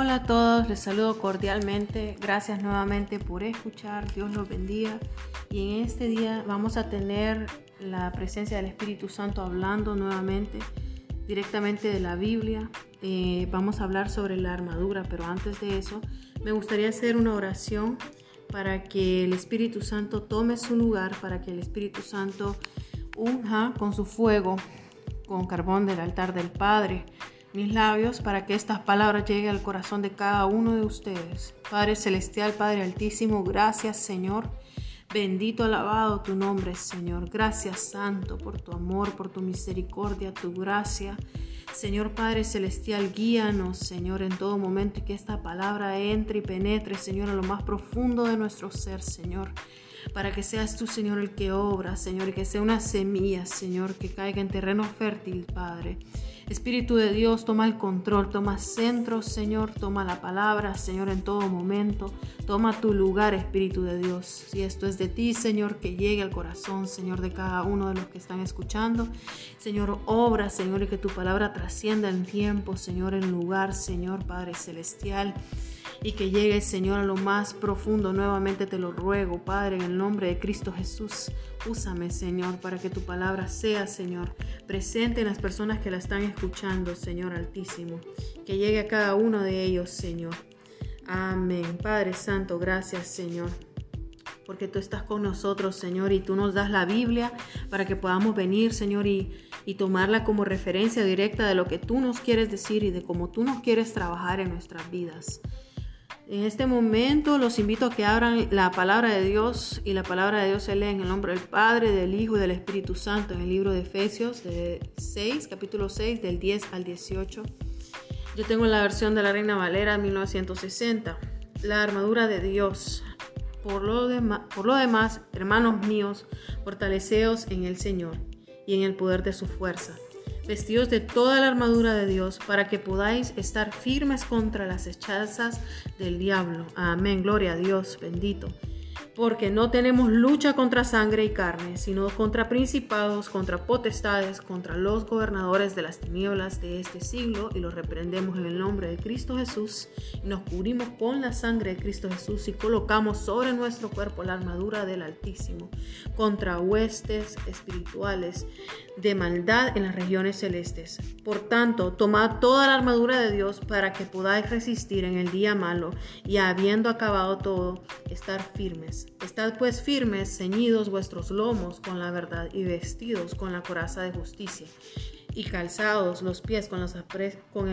Hola a todos, les saludo cordialmente. Gracias nuevamente por escuchar. Dios los bendiga. Y en este día vamos a tener la presencia del Espíritu Santo hablando nuevamente directamente de la Biblia. Eh, vamos a hablar sobre la armadura, pero antes de eso me gustaría hacer una oración para que el Espíritu Santo tome su lugar, para que el Espíritu Santo unja con su fuego, con carbón del altar del Padre mis labios para que estas palabras lleguen al corazón de cada uno de ustedes. Padre Celestial, Padre Altísimo, gracias Señor. Bendito, alabado tu nombre, Señor. Gracias, Santo, por tu amor, por tu misericordia, tu gracia. Señor Padre Celestial, guíanos, Señor, en todo momento y que esta palabra entre y penetre, Señor, a lo más profundo de nuestro ser, Señor para que seas tú, Señor, el que obra, Señor, y que sea una semilla, Señor, que caiga en terreno fértil, Padre. Espíritu de Dios, toma el control, toma centro, Señor, toma la palabra, Señor, en todo momento. Toma tu lugar, Espíritu de Dios. Si esto es de ti, Señor, que llegue al corazón, Señor, de cada uno de los que están escuchando. Señor, obra, Señor, y que tu palabra trascienda en tiempo, Señor, en lugar, Señor, Padre Celestial y que llegue, Señor, a lo más profundo. Nuevamente te lo ruego, Padre, en el nombre de Cristo Jesús. Úsame, Señor, para que tu palabra sea, Señor, presente en las personas que la están escuchando, Señor Altísimo. Que llegue a cada uno de ellos, Señor. Amén. Padre Santo, gracias, Señor porque tú estás con nosotros, Señor, y tú nos das la Biblia para que podamos venir, Señor, y, y, tomarla como referencia directa de lo que tú nos quieres decir y de cómo tú nos quieres trabajar en nuestras vidas. En este momento los invito a que abran la palabra de Dios y la palabra de Dios se lee en el nombre del Padre, del Hijo y del Espíritu Santo en el libro de Efesios de 6, capítulo 6, del 10 al 18. Yo tengo la versión de la Reina Valera 1960. La armadura de Dios. Por lo, por lo demás, hermanos míos, fortaleceos en el Señor y en el poder de su fuerza vestidos de toda la armadura de Dios, para que podáis estar firmes contra las hechazas del diablo. Amén, gloria a Dios, bendito porque no tenemos lucha contra sangre y carne, sino contra principados, contra potestades, contra los gobernadores de las tinieblas de este siglo, y los reprendemos en el nombre de Cristo Jesús, y nos cubrimos con la sangre de Cristo Jesús y colocamos sobre nuestro cuerpo la armadura del Altísimo, contra huestes espirituales de maldad en las regiones celestes. Por tanto, tomad toda la armadura de Dios para que podáis resistir en el día malo, y habiendo acabado todo, estar firmes. Estad pues firmes, ceñidos vuestros lomos con la verdad y vestidos con la coraza de justicia y calzados los pies con,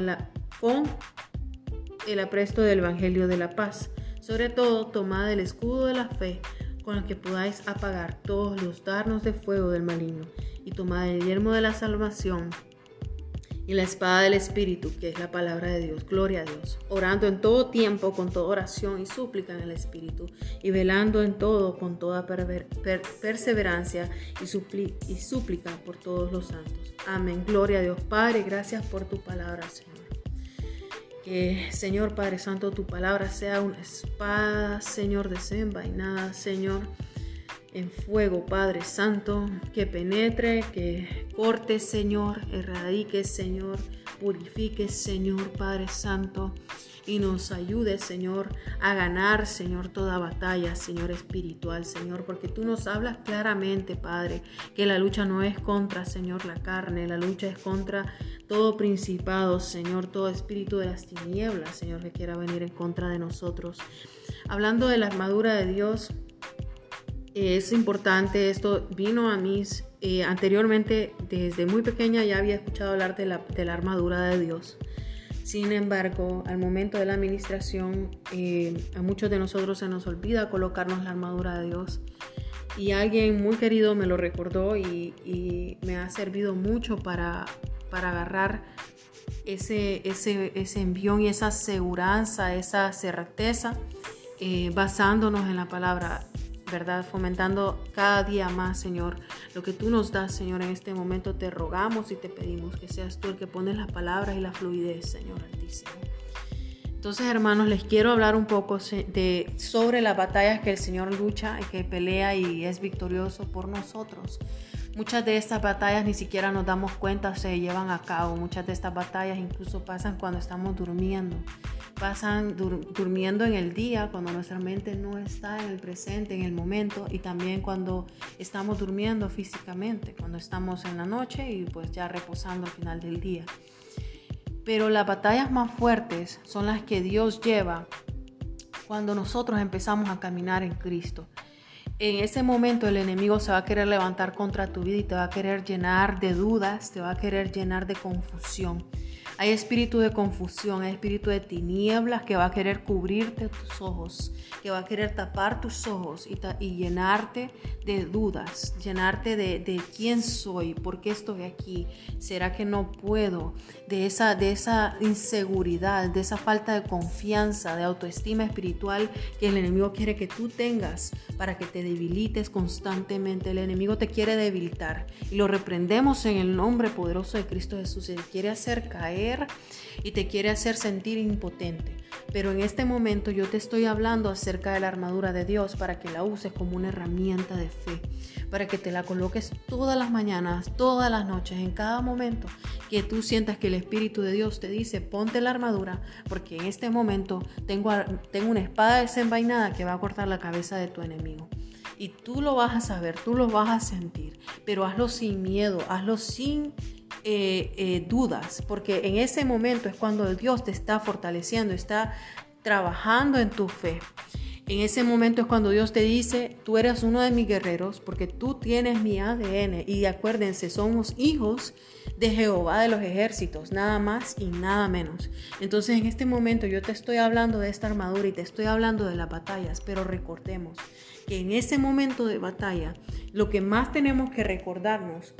el apresto del Evangelio de la paz. Sobre todo, tomad el escudo de la fe con el que podáis apagar todos los darnos de fuego del maligno y tomad el yermo de la salvación y la espada del Espíritu, que es la palabra de Dios. Gloria a Dios. Orando en todo tiempo con toda oración y súplica en el Espíritu, y velando en todo con toda perseverancia y, y súplica por todos los santos. Amén. Gloria a Dios. Padre, gracias por tu palabra, Señor. Que, Señor Padre Santo, tu palabra sea una espada, Señor, desenvainada, Señor en fuego, Padre Santo, que penetre, que corte, Señor, erradique, Señor, purifique, Señor, Padre Santo, y nos ayude, Señor, a ganar, Señor, toda batalla, Señor espiritual, Señor, porque tú nos hablas claramente, Padre, que la lucha no es contra, Señor, la carne, la lucha es contra todo principado, Señor, todo espíritu de las tinieblas, Señor, que quiera venir en contra de nosotros. Hablando de la armadura de Dios, es importante, esto vino a mí eh, anteriormente, desde muy pequeña ya había escuchado hablar de la, de la armadura de Dios. Sin embargo, al momento de la administración, eh, a muchos de nosotros se nos olvida colocarnos la armadura de Dios. Y alguien muy querido me lo recordó y, me ha servido mucho para, para agarrar ese, ese, ese envión y esa seguridad, esa certeza, eh, basándonos en la palabra. ¿Verdad? Fomentando cada día más, Señor, lo que tú nos das, Señor, en este momento te rogamos y te pedimos que seas tú el que pones las palabras y la fluidez, Señor Altísimo. Entonces, hermanos, les quiero hablar un poco de, sobre las batallas que el Señor lucha, que pelea y es victorioso por nosotros. Muchas de estas batallas ni siquiera nos damos cuenta se llevan a cabo. Muchas de estas batallas incluso pasan cuando estamos durmiendo. Pasan durmiendo en el día, cuando nuestra mente no está en el presente, en el momento, y también cuando estamos durmiendo físicamente, cuando estamos en la noche y pues ya reposando al final del día. Pero las batallas más fuertes son las que Dios lleva cuando nosotros empezamos a caminar en Cristo. En ese momento el enemigo se va a querer levantar contra tu vida y te va a querer llenar de dudas, te va a querer llenar de confusión. Hay espíritu de confusión, hay espíritu de tinieblas que va a querer cubrirte tus ojos, que va a querer tapar tus ojos y, llenarte de dudas, llenarte de, quién soy, por qué estoy aquí, será que no puedo, de esa, de esa inseguridad, de esa falta de confianza, de autoestima espiritual que el enemigo quiere que tú tengas para que te debilites constantemente. El enemigo te quiere debilitar y lo reprendemos en el nombre poderoso de Cristo Jesús. Él quiere hacer caer y te quiere hacer sentir impotente. Pero en este momento yo te estoy hablando acerca de la armadura de Dios para que la uses como una herramienta de fe, para que te la coloques todas las mañanas, todas las noches, en cada momento que tú sientas que el Espíritu de Dios te dice, ponte la armadura, porque en este momento tengo, tengo una espada desenvainada que va a cortar la cabeza de tu enemigo. Y tú lo vas a saber, tú lo vas a sentir, pero hazlo sin miedo, hazlo sin eh, eh, dudas, porque en ese momento es cuando Dios te está fortaleciendo, está trabajando en tu fe. En ese momento es cuando Dios te dice, tú eres uno de mis guerreros porque tú tienes mi ADN. Y acuérdense, somos hijos de Jehová de los ejércitos, nada más y nada menos. Entonces en este momento yo te estoy hablando de esta armadura y te estoy hablando de las batallas, pero recordemos que en ese momento de batalla lo que más tenemos que recordarnos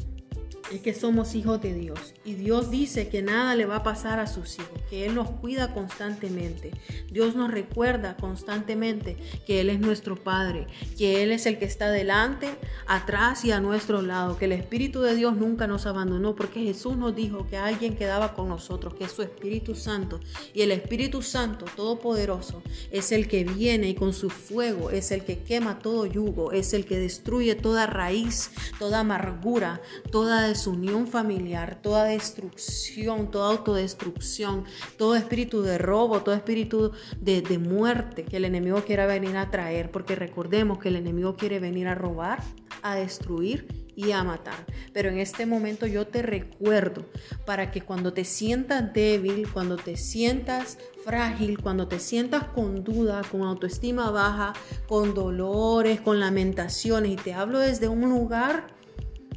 es que somos hijos de Dios y Dios dice que nada le va a pasar a sus hijos, que Él nos cuida constantemente. Dios nos recuerda constantemente que Él es nuestro Padre, que Él es el que está delante, atrás y a nuestro lado, que el Espíritu de Dios nunca nos abandonó, porque Jesús nos dijo que alguien quedaba con nosotros, que es su Espíritu Santo. Y el Espíritu Santo Todopoderoso es el que viene y con su fuego es el que quema todo yugo, es el que destruye toda raíz, toda amargura, toda unión familiar, toda destrucción, toda autodestrucción, todo espíritu de robo, todo espíritu de, de muerte que el enemigo quiera venir a traer, porque recordemos que el enemigo quiere venir a robar, a destruir y a matar. Pero en este momento yo te recuerdo para que cuando te sientas débil, cuando te sientas frágil, cuando te sientas con duda, con autoestima baja, con dolores, con lamentaciones, y te hablo desde un lugar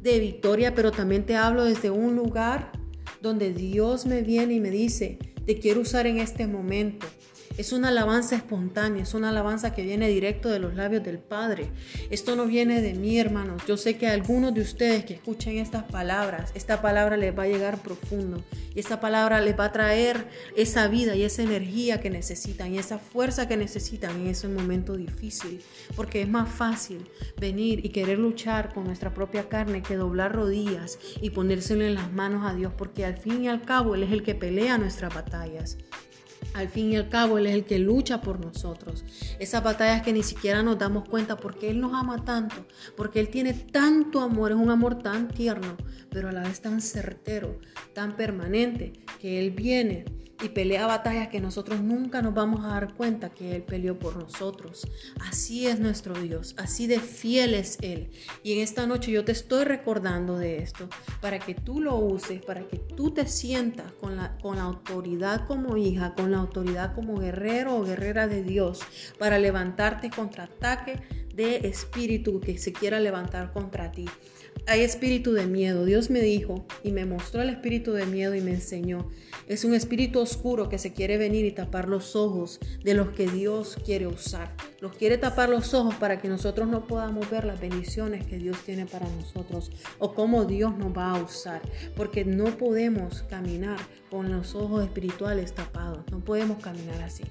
de victoria, pero también te hablo desde un lugar donde Dios me viene y me dice, te quiero usar en este momento. Es una alabanza espontánea, es una alabanza que viene directo de los labios del Padre. Esto no viene de mí, hermanos. Yo sé que a algunos de ustedes que escuchen estas palabras, esta palabra les va a llegar profundo. Y esta palabra les va a traer esa vida y esa energía que necesitan y esa fuerza que necesitan en ese momento difícil. Porque es más fácil venir y querer luchar con nuestra propia carne que doblar rodillas y ponérselo en las manos a Dios. Porque al fin y al cabo Él es el que pelea nuestras batallas. Al fin y al cabo, Él es el que lucha por nosotros. Esas batallas que ni siquiera nos damos cuenta porque Él nos ama tanto, porque Él tiene tanto amor, es un amor tan tierno, pero a la vez tan certero, tan permanente, que Él viene y pelea batallas que nosotros nunca nos vamos a dar cuenta que Él peleó por nosotros. Así es nuestro Dios, así de fiel es Él. Y en esta noche yo te estoy recordando de esto para que tú lo uses, para que tú te sientas con la, con la autoridad como hija, con la autoridad como guerrero o guerrera de Dios, para levantarte contra ataque de espíritu que se quiera levantar contra ti hay espíritu de miedo. Dios me dijo y me mostró el espíritu de miedo y me enseñó. Es un espíritu oscuro que se quiere venir y tapar los ojos de los que Dios quiere usar. Los quiere tapar los ojos para que nosotros no podamos ver las bendiciones que Dios tiene para nosotros o cómo Dios nos va a usar. Porque no podemos caminar con los ojos espirituales tapados. No podemos caminar así.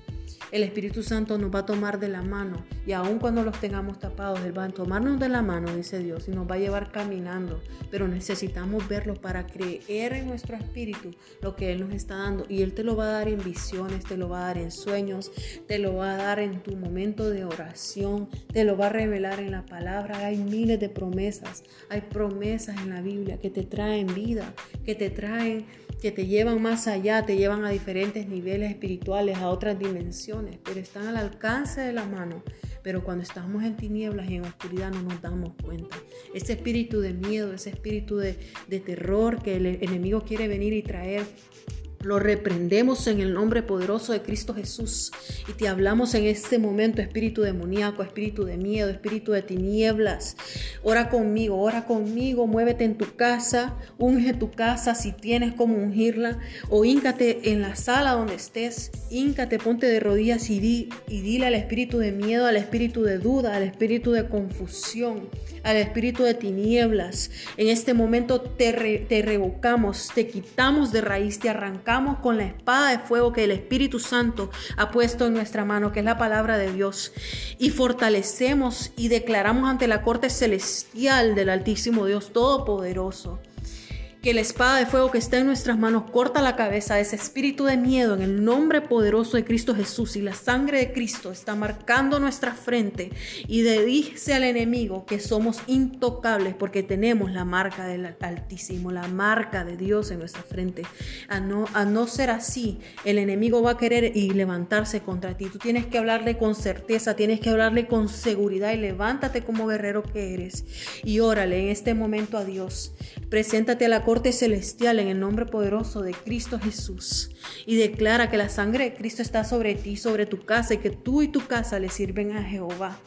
El Espíritu Santo nos va a tomar de la mano y aun cuando los tengamos tapados, Él va a tomarnos de la mano, dice Dios, y nos va a llevar caminando. Pero necesitamos verlo para creer en nuestro espíritu lo que Él nos está dando. Y Él te lo va a dar en visiones, te lo va a dar en sueños, te lo va a dar en tu momento de oración, te lo va a revelar en la palabra. Hay miles de promesas, hay promesas en la Biblia que te traen vida, que te traen que te llevan más allá, te llevan a diferentes niveles espirituales, a otras dimensiones, pero están al alcance de la mano. Pero cuando estamos en tinieblas y en oscuridad no nos damos cuenta. Ese espíritu de miedo, ese espíritu de, de terror que el enemigo quiere venir y traer lo reprendemos en el nombre poderoso de Cristo Jesús y te hablamos en este momento, espíritu demoníaco, espíritu de miedo, espíritu de tinieblas. Ora conmigo, ora conmigo, muévete en tu casa, unge tu casa si tienes como ungirla o híncate en la sala donde estés, híncate, ponte de rodillas y, di, y dile al espíritu de miedo, al espíritu de duda, al espíritu de confusión, al espíritu de tinieblas. En este momento te, te revocamos, te quitamos de raíz, te arrancamos con la espada de fuego que el Espíritu Santo ha puesto en nuestra mano, que es la palabra de Dios, y fortalecemos y declaramos ante la corte celestial del Altísimo Dios Todopoderoso que la espada de fuego que está en nuestras manos corta la cabeza de ese espíritu de miedo en el nombre poderoso de Cristo Jesús y la sangre de Cristo está marcando nuestra frente y dice al enemigo que somos intocables porque tenemos la marca del Altísimo, la marca de Dios en nuestra frente. A no, a no ser así, el enemigo va a querer y levantarse contra ti. Tú tienes que hablarle con certeza, tienes que hablarle con seguridad y levántate como guerrero que eres y órale en este momento a Dios. Preséntate a la corte celestial en el nombre poderoso de Cristo Jesús y declara que la sangre de Cristo está sobre ti, sobre tu casa y que tú y tu casa le sirven a Jehová.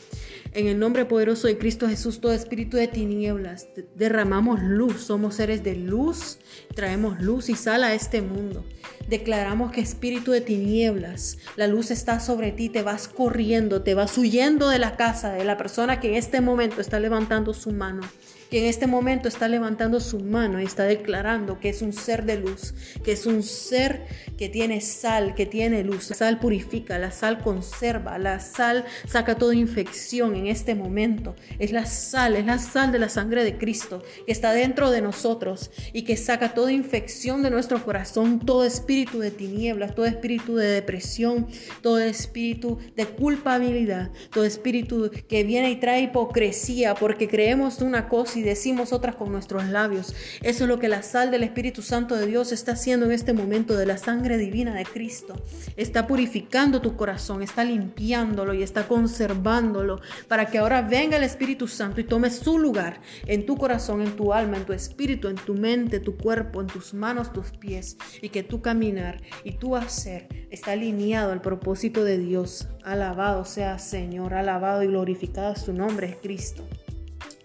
En el nombre poderoso de Cristo Jesús, todo espíritu de tinieblas, derramamos luz, somos seres de luz, traemos luz y sal a este mundo. Declaramos que espíritu de tinieblas, la luz está sobre ti, te vas corriendo, te vas huyendo de la casa de la persona que en este momento está levantando su mano que en este momento está levantando su mano y está declarando que es un ser de luz, que es un ser que tiene sal, que tiene luz. La sal purifica, la sal conserva, la sal saca toda infección en este momento. Es la sal, es la sal de la sangre de Cristo que está dentro de nosotros y que saca toda infección de nuestro corazón, todo espíritu de tinieblas, todo espíritu de depresión, todo espíritu de culpabilidad, todo espíritu que viene y trae hipocresía porque creemos una cosa decimos otras con nuestros labios. Eso es lo que la sal del Espíritu Santo de Dios está haciendo en este momento de la sangre divina de Cristo. Está purificando tu corazón, está limpiándolo y está conservándolo para que ahora venga el Espíritu Santo y tome su lugar en tu corazón, en tu alma, en tu espíritu, en tu mente, tu cuerpo, en tus manos, tus pies y que tu caminar y tu hacer está alineado al propósito de Dios. Alabado sea Señor, alabado y glorificado su nombre es Cristo.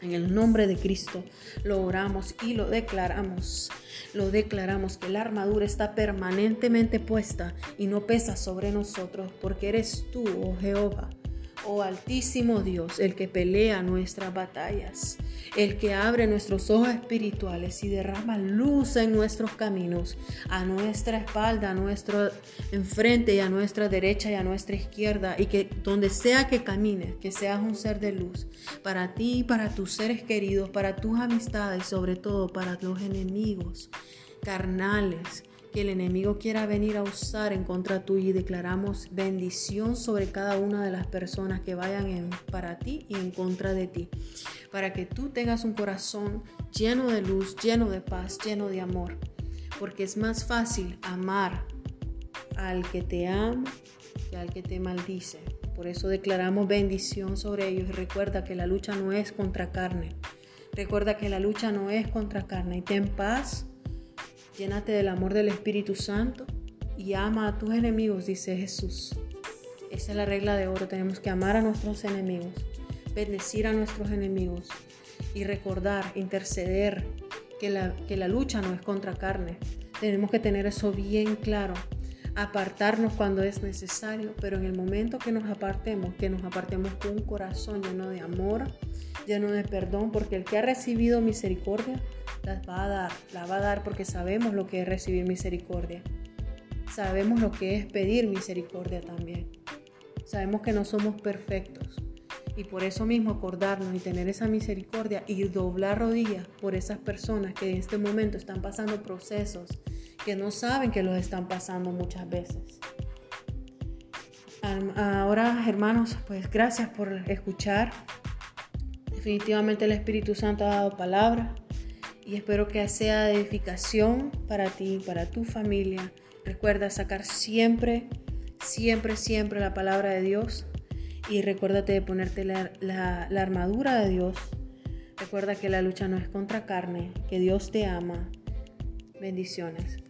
En el nombre de Cristo lo oramos y lo declaramos. Lo declaramos que la armadura está permanentemente puesta y no pesa sobre nosotros porque eres tú, oh Jehová, oh Altísimo Dios, el que pelea nuestras batallas, el que abre nuestros ojos espirituales y derrama luz en nuestros caminos, a nuestra espalda, a nuestro enfrente y a nuestra derecha y a nuestra izquierda, y que donde sea que camines, que seas un ser de luz, para ti para tus seres queridos, para tus amistades sobre todo para los enemigos carnales que el enemigo quiera venir a usar en contra tuya y declaramos bendición sobre cada una de las personas que vayan para ti y en contra de ti, para que tú tengas un corazón lleno de luz, lleno de paz, lleno de amor, porque es más fácil amar al que te ama que al que te maldice. Por eso declaramos bendición sobre ellos y recuerda que la lucha no es contra carne. Recuerda que la lucha no es contra carne y ten paz Llénate del amor del Espíritu Santo y ama a tus enemigos, dice Jesús. Esa es la regla de oro. Tenemos que amar a nuestros enemigos, bendecir a nuestros enemigos y recordar, interceder que la, que la lucha no es contra carne. Tenemos que tener eso bien claro. Apartarnos cuando es necesario, pero en el momento que nos apartemos, que nos apartemos con un corazón lleno de amor, lleno de perdón, porque el que ha recibido misericordia las va a dar, la va a dar porque sabemos lo que es recibir misericordia. Sabemos lo que es pedir misericordia también. Sabemos que no somos perfectos. Y por eso mismo acordarnos y tener esa misericordia y doblar rodillas por esas personas que en este momento están pasando procesos que no saben que los están pasando muchas veces. Ahora, hermanos, pues gracias por escuchar. Definitivamente el Espíritu Santo ha dado palabra y espero que sea edificación para ti, para tu familia. Recuerda sacar siempre, siempre, siempre la palabra de Dios y recuérdate de ponerte la armadura de Dios. Recuerda que la lucha no es contra carne, que Dios te ama. Bendiciones.